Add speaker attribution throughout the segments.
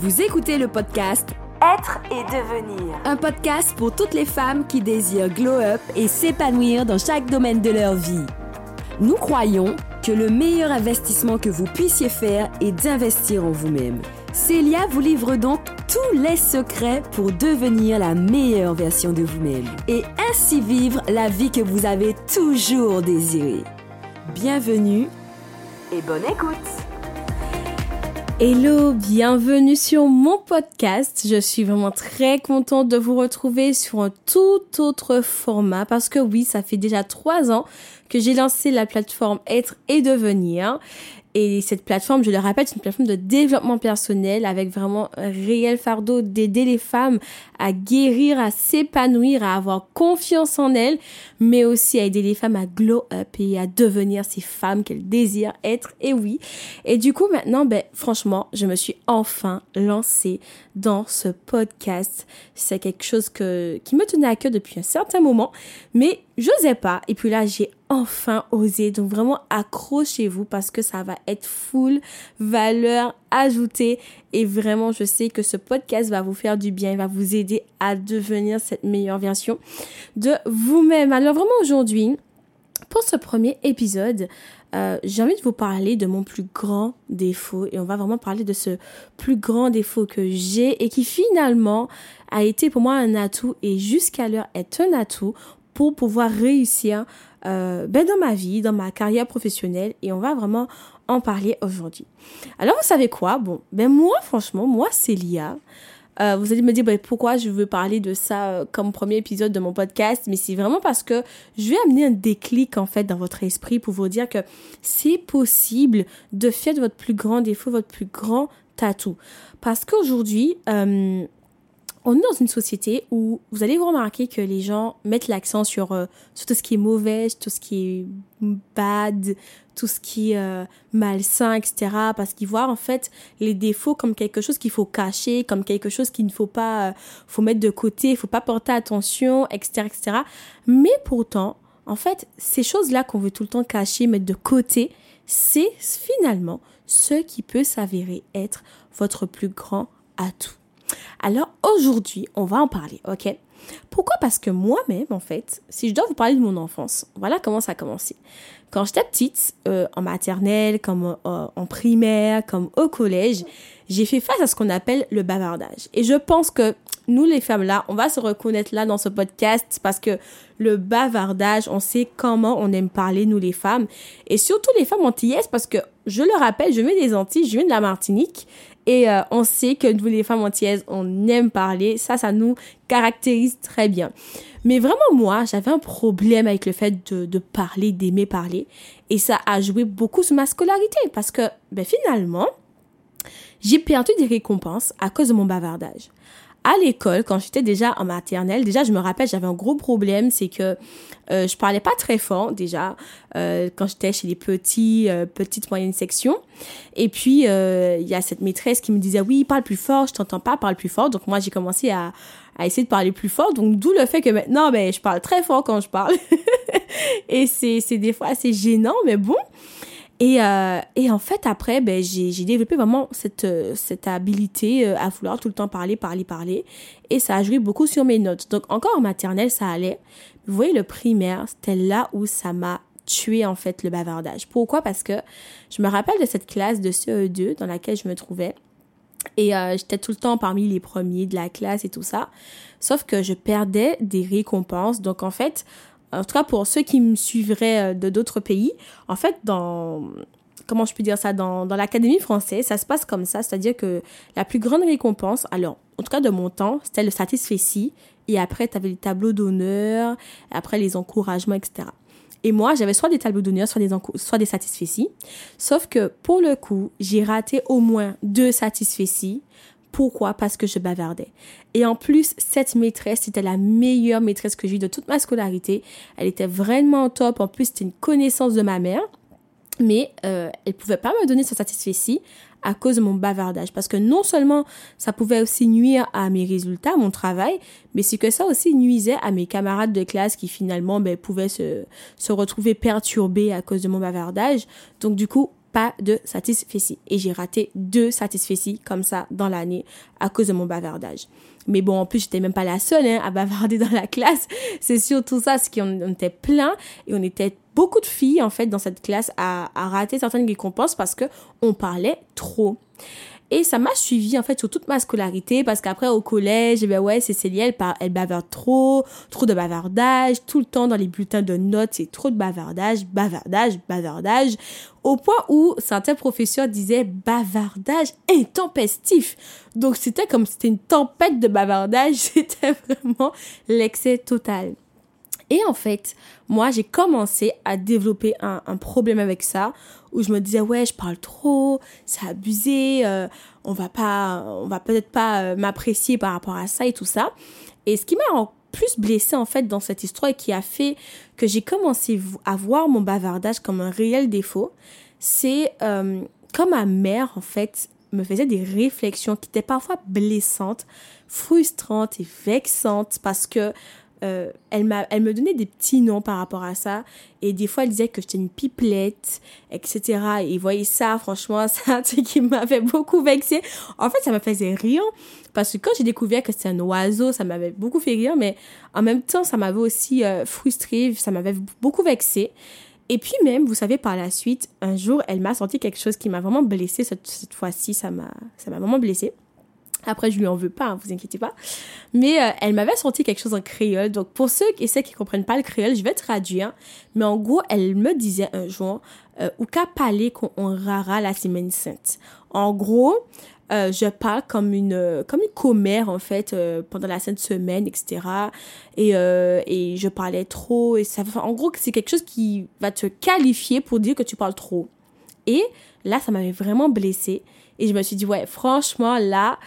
Speaker 1: Vous écoutez le podcast
Speaker 2: Être et devenir.
Speaker 1: Un podcast pour toutes les femmes qui désirent glow up et s'épanouir dans chaque domaine de leur vie. Nous croyons que le meilleur investissement que vous puissiez faire est d'investir en vous-même. Célia vous livre donc tous les secrets pour devenir la meilleure version de vous-même et ainsi vivre la vie que vous avez toujours désirée. Bienvenue
Speaker 2: et bonne écoute.
Speaker 3: Hello, bienvenue sur mon podcast. Je suis vraiment très contente de vous retrouver sur un tout autre format parce que oui, ça fait déjà trois ans que j'ai lancé la plateforme Être et Devenir. Et cette plateforme, je le rappelle, c'est une plateforme de développement personnel avec vraiment un réel fardeau d'aider les femmes à guérir, à s'épanouir, à avoir confiance en elles, mais aussi à aider les femmes à glow up et à devenir ces femmes qu'elles désirent être. Et oui. Et du coup, maintenant, ben, franchement, je me suis enfin lancée dans ce podcast. C'est quelque chose que, qui me tenait à cœur depuis un certain moment, mais j'osais pas. Et puis là, j'ai enfin osé. Donc vraiment, accrochez-vous parce que ça va être full valeur ajoutée. Et vraiment, je sais que ce podcast va vous faire du bien. Il va vous aider à devenir cette meilleure version de vous-même. Alors vraiment aujourd'hui, pour ce premier épisode, euh, j'ai envie de vous parler de mon plus grand défaut et on va vraiment parler de ce plus grand défaut que j'ai et qui finalement a été pour moi un atout et jusqu'à l'heure est un atout pour pouvoir réussir euh, ben dans ma vie, dans ma carrière professionnelle et on va vraiment en parler aujourd'hui. Alors vous savez quoi? Bon, ben moi franchement, moi Célia, euh, vous allez me dire ben, pourquoi je veux parler de ça euh, comme premier épisode de mon podcast, mais c'est vraiment parce que je vais amener un déclic en fait dans votre esprit pour vous dire que c'est possible de faire de votre plus grand défaut votre plus grand tatou. Parce qu'aujourd'hui, euh, on est dans une société où vous allez vous remarquer que les gens mettent l'accent sur, euh, tout ce qui est mauvais, tout ce qui est bad, tout ce qui est euh, malsain, etc. Parce qu'ils voient en fait les défauts comme quelque chose qu'il faut cacher, comme quelque chose qu'il ne faut pas, euh, faut mettre de côté, faut pas porter attention, etc., etc. Mais pourtant, en fait, ces choses-là qu'on veut tout le temps cacher, mettre de côté, c'est finalement ce qui peut s'avérer être votre plus grand atout. Alors aujourd'hui, on va en parler, ok? Pourquoi? Parce que moi-même, en fait, si je dois vous parler de mon enfance, voilà comment ça a commencé. Quand j'étais petite, euh, en maternelle, comme euh, en primaire, comme au collège, j'ai fait face à ce qu'on appelle le bavardage. Et je pense que nous, les femmes là, on va se reconnaître là dans ce podcast parce que le bavardage, on sait comment on aime parler, nous les femmes. Et surtout les femmes antillaises parce que, je le rappelle, je viens des Antilles, je viens de la Martinique. Et euh, on sait que nous, les femmes antillaises, on aime parler. Ça, ça nous caractérise très bien. Mais vraiment, moi, j'avais un problème avec le fait de, de parler, d'aimer parler. Et ça a joué beaucoup sur ma scolarité parce que, ben, finalement, j'ai perdu des récompenses à cause de mon bavardage à l'école, quand j'étais déjà en maternelle, déjà, je me rappelle, j'avais un gros problème, c'est que euh, je parlais pas très fort déjà euh, quand j'étais chez les petits, euh, petites moyennes sections. Et puis euh, il y a cette maîtresse qui me disait oui, parle plus fort, je t'entends pas, parle plus fort. Donc moi j'ai commencé à, à essayer de parler plus fort. Donc d'où le fait que maintenant ben je parle très fort quand je parle. Et c'est c'est des fois assez gênant, mais bon. Et, euh, et en fait, après, ben, j'ai développé vraiment cette, euh, cette habilité euh, à vouloir tout le temps parler, parler, parler. Et ça a joué beaucoup sur mes notes. Donc, encore en maternelle, ça allait. Vous voyez, le primaire, c'était là où ça m'a tué, en fait, le bavardage. Pourquoi? Parce que je me rappelle de cette classe de CE2 dans laquelle je me trouvais. Et euh, j'étais tout le temps parmi les premiers de la classe et tout ça. Sauf que je perdais des récompenses. Donc, en fait, en tout cas pour ceux qui me suivraient euh, de d'autres pays, en fait, dans comment je peux dire ça, dans, dans l'académie française, ça se passe comme ça, c'est-à-dire que la plus grande récompense, alors, en tout cas de mon temps, c'était le satisfait et après, tu avais les tableaux d'honneur, après les encouragements, etc. Et moi, j'avais soit des tableaux d'honneur, soit des, soit des satisfaits Sauf que, pour le coup, j'ai raté au moins deux satisfaits pourquoi? Parce que je bavardais. Et en plus, cette maîtresse, c'était la meilleure maîtresse que j'ai eue de toute ma scolarité. Elle était vraiment top. En plus, c'était une connaissance de ma mère. Mais euh, elle pouvait pas me donner ce satisfait à cause de mon bavardage. Parce que non seulement ça pouvait aussi nuire à mes résultats, à mon travail, mais c'est que ça aussi nuisait à mes camarades de classe qui finalement ben, pouvaient se retrouver perturbés à cause de mon bavardage. Donc du coup, pas de satisfecit. Et j'ai raté deux satisfecit comme ça dans l'année à cause de mon bavardage. Mais bon, en plus, j'étais même pas la seule hein, à bavarder dans la classe. C'est surtout ça, ce qu'on était plein et on était beaucoup de filles en fait dans cette classe à, à rater certaines récompenses parce que on parlait trop. Et ça m'a suivi en fait sur toute ma scolarité parce qu'après au collège, eh ben ouais, Célie, elle, elle bavarde trop, trop de bavardage, tout le temps dans les bulletins de notes, c'est trop de bavardage, bavardage, bavardage, au point où certains professeurs disaient bavardage intempestif. Donc c'était comme c'était une tempête de bavardage, c'était vraiment l'excès total. Et en fait, moi, j'ai commencé à développer un, problème avec ça, où je me disais, ouais, je parle trop, c'est abusé, euh, on va pas, on va peut-être pas euh, m'apprécier par rapport à ça et tout ça. Et ce qui m'a plus blessée, en fait, dans cette histoire et qui a fait que j'ai commencé à voir mon bavardage comme un réel défaut, c'est euh, comme ma mère, en fait, me faisait des réflexions qui étaient parfois blessantes, frustrantes et vexantes parce que euh, elle, me donnait des petits noms par rapport à ça. Et des fois, elle disait que j'étais une pipelette, etc. Et voyez ça, franchement, c'est un truc qui m'avait beaucoup vexé. En fait, ça me faisait rire. Parce que quand j'ai découvert que c'était un oiseau, ça m'avait beaucoup fait rire. Mais en même temps, ça m'avait aussi euh, frustré. Ça m'avait beaucoup vexé. Et puis même, vous savez, par la suite, un jour, elle m'a sorti quelque chose qui m'a vraiment blessé. Cette, cette fois-ci, ça m'a vraiment blessé. Après, je lui en veux pas, hein, vous inquiétez pas. Mais euh, elle m'avait sorti quelque chose en créole. Donc, pour ceux et ceux qui comprennent pas le créole, je vais traduire. Mais en gros, elle me disait un jour, euh, ou qu'à parler qu'on rara la semaine sainte. En gros, euh, je parle comme une comme une commère en fait pendant la sainte semaine etc et et je parlais trop et ça en gros c'est quelque chose qui va te qualifier pour dire que tu parles trop et là ça m'avait vraiment blessée et je me suis dit, ouais, franchement, là,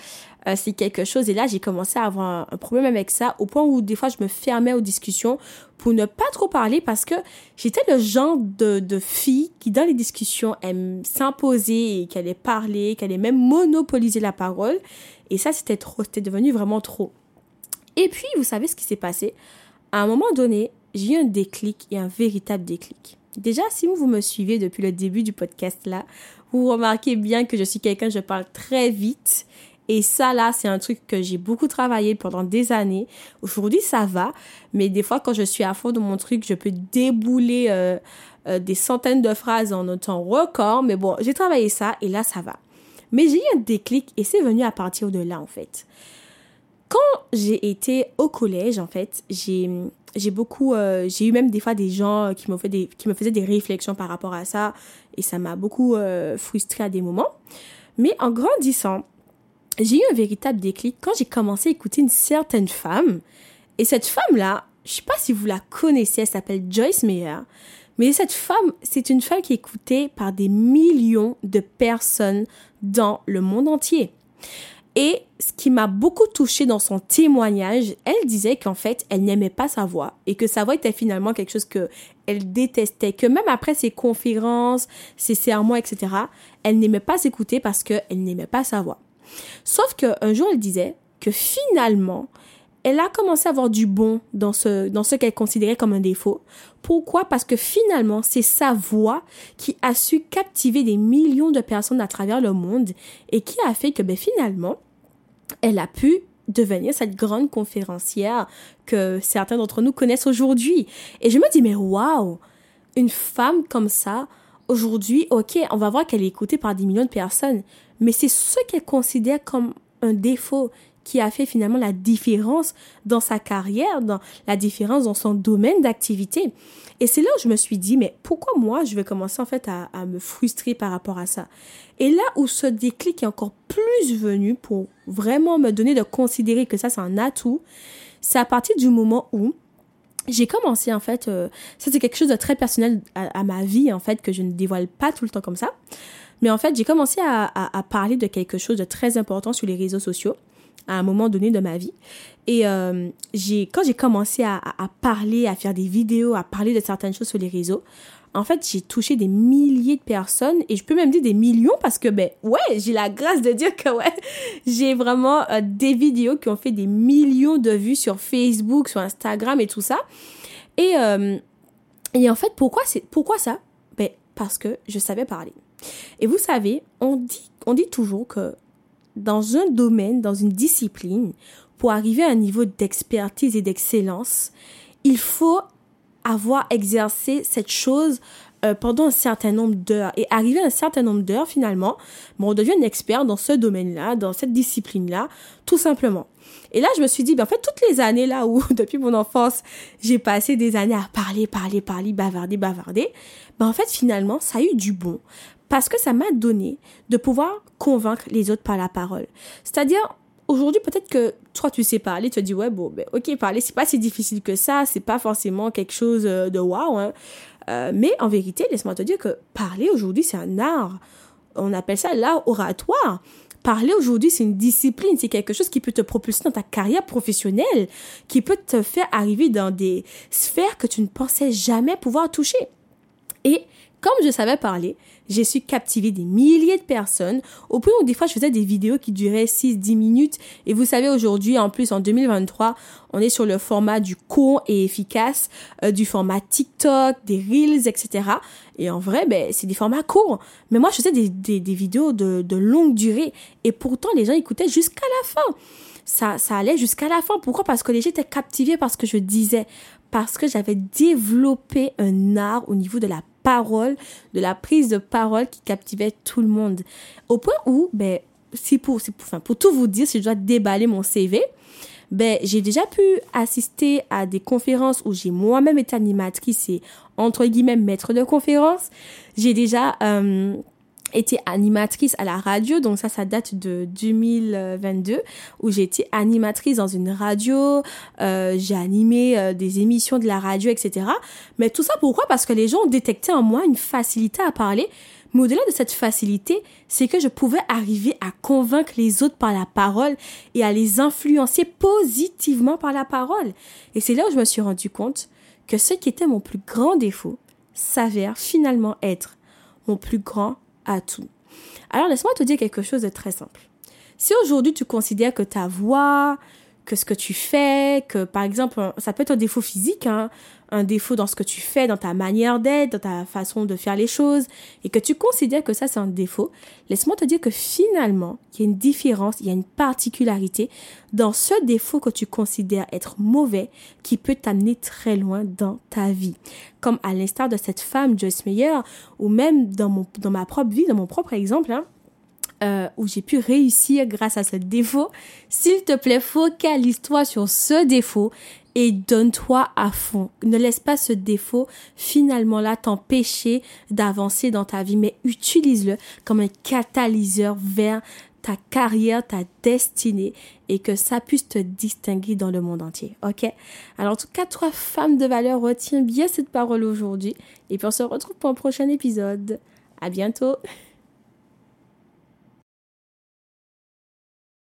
Speaker 3: euh, c'est quelque chose. Et là, j'ai commencé à avoir un, problème avec ça, au point où des fois, je me fermais aux discussions pour ne pas trop parler parce que j'étais le genre de, de fille qui, dans les discussions, aime s'imposer et qu'elle allait parler, qu'elle allait même monopoliser la parole. Et ça, c'était trop, c'était devenu vraiment trop. Et puis, vous savez ce qui s'est passé? À un moment donné, j'ai eu un déclic et un véritable déclic. Déjà, si vous, vous me suivez depuis le début du podcast là, vous remarquez bien que je suis quelqu'un, je parle très vite. Et ça, là, c'est un truc que j'ai beaucoup travaillé pendant des années. Aujourd'hui, ça va. Mais des fois, quand je suis à fond dans mon truc, je peux débouler euh, euh, des centaines de phrases en un record. Mais bon, j'ai travaillé ça et là, ça va. Mais j'ai eu un déclic et c'est venu à partir de là, en fait. Quand j'ai été au collège, en fait, j'ai j'ai beaucoup euh, j'ai eu même des fois des gens qui me fait des qui me faisaient des réflexions par rapport à ça et ça m'a beaucoup euh, frustrée à des moments. Mais en grandissant j'ai eu un véritable déclic quand j'ai commencé à écouter une certaine femme. Et cette femme là je sais pas si vous la connaissez elle s'appelle Joyce Meyer mais cette femme c'est une femme qui est écoutée par des millions de personnes dans le monde entier et ce qui m'a beaucoup touchée dans son témoignage, elle disait qu'en fait, elle n'aimait pas sa voix et que sa voix était finalement quelque chose que elle détestait, que même après ses conférences, ses sermons, etc., elle n'aimait pas s'écouter parce qu'elle n'aimait pas sa voix. Sauf qu'un jour, elle disait que finalement, elle a commencé à avoir du bon dans ce, dans ce qu'elle considérait comme un défaut. Pourquoi? Parce que finalement, c'est sa voix qui a su captiver des millions de personnes à travers le monde et qui a fait que, ben, finalement, elle a pu devenir cette grande conférencière que certains d'entre nous connaissent aujourd'hui. Et je me dis, mais waouh! Une femme comme ça, aujourd'hui, ok, on va voir qu'elle est écoutée par des millions de personnes, mais c'est ce qu'elle considère comme un défaut qui a fait finalement la différence dans sa carrière, dans la différence dans son domaine d'activité. Et c'est là où je me suis dit, mais pourquoi moi, je vais commencer en fait à, me frustrer par rapport à ça? Et là où ce déclic est encore plus venu pour vraiment me donner de considérer que ça, c'est un atout, c'est à partir du moment où j'ai commencé en fait, euh, ça c'est quelque chose de très personnel à, ma vie en fait, que je ne dévoile pas tout le temps comme ça. Mais en fait, j'ai commencé à parler de quelque chose de très important sur les réseaux sociaux à un moment donné de ma vie. Et euh, quand j'ai commencé à, parler, à faire des vidéos, à parler de certaines choses sur les réseaux, en fait, j'ai touché des milliers de personnes et je peux même dire des millions parce que, ben, ouais, j'ai la grâce de dire que, ouais, j'ai vraiment euh, des vidéos qui ont fait des millions de vues sur Facebook, sur Instagram et tout ça. Et, euh, et en fait, pourquoi, pourquoi ça? Ben, parce que je savais parler. Et vous savez, on dit, on dit toujours que dans un domaine, dans une discipline, pour arriver à un niveau d'expertise et d'excellence, il faut avoir exercé cette chose euh, pendant un certain nombre d'heures et arriver à un certain nombre d'heures finalement, bon, on devient un expert dans ce domaine-là, dans cette discipline-là, tout simplement. Et là, je me suis dit, ben, en fait, toutes les années là où, depuis mon enfance, j'ai passé des années à parler, parler, parler, bavarder, bavarder, ben, en fait, finalement, ça a eu du bon. Parce que ça m'a donné de pouvoir convaincre les autres par la parole. C'est-à-dire, aujourd'hui, peut-être que toi, tu sais parler, tu te dis, ouais, bon, ben, ok, parler, c'est pas si difficile que ça, c'est pas forcément quelque chose euh, de waouh, hein. Euh, mais en vérité, laisse-moi te dire que parler aujourd'hui, c'est un art. On appelle ça l'art oratoire. Parler aujourd'hui, c'est une discipline, c'est quelque chose qui peut te propulser dans ta carrière professionnelle, qui peut te faire arriver dans des sphères que tu ne pensais jamais pouvoir toucher. Et comme je savais parler, j'ai su captiver des milliers de personnes au point où des fois je faisais des vidéos qui duraient 6-10 minutes. Et vous savez, aujourd'hui, en plus, en 2023, on est sur le format du court et efficace, euh, du format TikTok, des Reels, etc. Et en vrai, ben, c'est des formats courts. Mais moi, je faisais des, vidéos de, de longue durée. Et pourtant, les gens écoutaient jusqu'à la fin. Ça, ça allait jusqu'à la fin. Pourquoi? Parce que les gens étaient captivés par ce que je disais. Parce que j'avais développé un art au niveau de la parole, de la prise de parole qui captivait tout le monde. Au point où, ben, si pour, pour, enfin, pour tout vous dire, si je dois déballer mon CV, ben, j'ai déjà pu assister à des conférences où j'ai moi-même été animatrice et, entre guillemets, maître de conférence. J'ai déjà euh, été animatrice à la radio, donc ça, ça date de 2022, où été animatrice dans une radio, euh, j'ai animé euh, des émissions de la radio, etc. Mais tout ça, pourquoi? Parce que les gens ont détecté en moi une facilité à parler, mais au-delà de cette facilité, c'est que je pouvais arriver à convaincre les autres par la parole et à les influencer positivement par la parole. Et c'est là où je me suis rendu compte que ce qui était mon plus grand défaut s'avère finalement être mon plus grand à tout. Alors laisse-moi te dire quelque chose de très simple. Si aujourd'hui tu considères que ta voix, que ce que tu fais, que par exemple, ça peut être un défaut physique, hein, un défaut dans ce que tu fais, dans ta manière d'être, dans ta façon de faire les choses, et que tu considères que ça c'est un défaut, laisse-moi te dire que finalement, il y a une différence, il y a une particularité dans ce défaut que tu considères être mauvais qui peut t'amener très loin dans ta vie. Comme à l'instar de cette femme, Joyce Meyer, ou même dans, mon, dans ma propre vie, dans mon propre exemple, hein, euh, où j'ai pu réussir grâce à ce défaut. S'il te plaît, focalise-toi sur ce défaut et donne-toi à fond. Ne laisse pas ce défaut finalement là t'empêcher d'avancer dans ta vie, mais utilise-le comme un catalyseur vers ta carrière, ta destinée et que ça puisse te distinguer dans le monde entier. Ok? Alors en tout cas, trois femmes de valeur, retiens bien cette parole aujourd'hui et puis on se retrouve pour un prochain épisode. À bientôt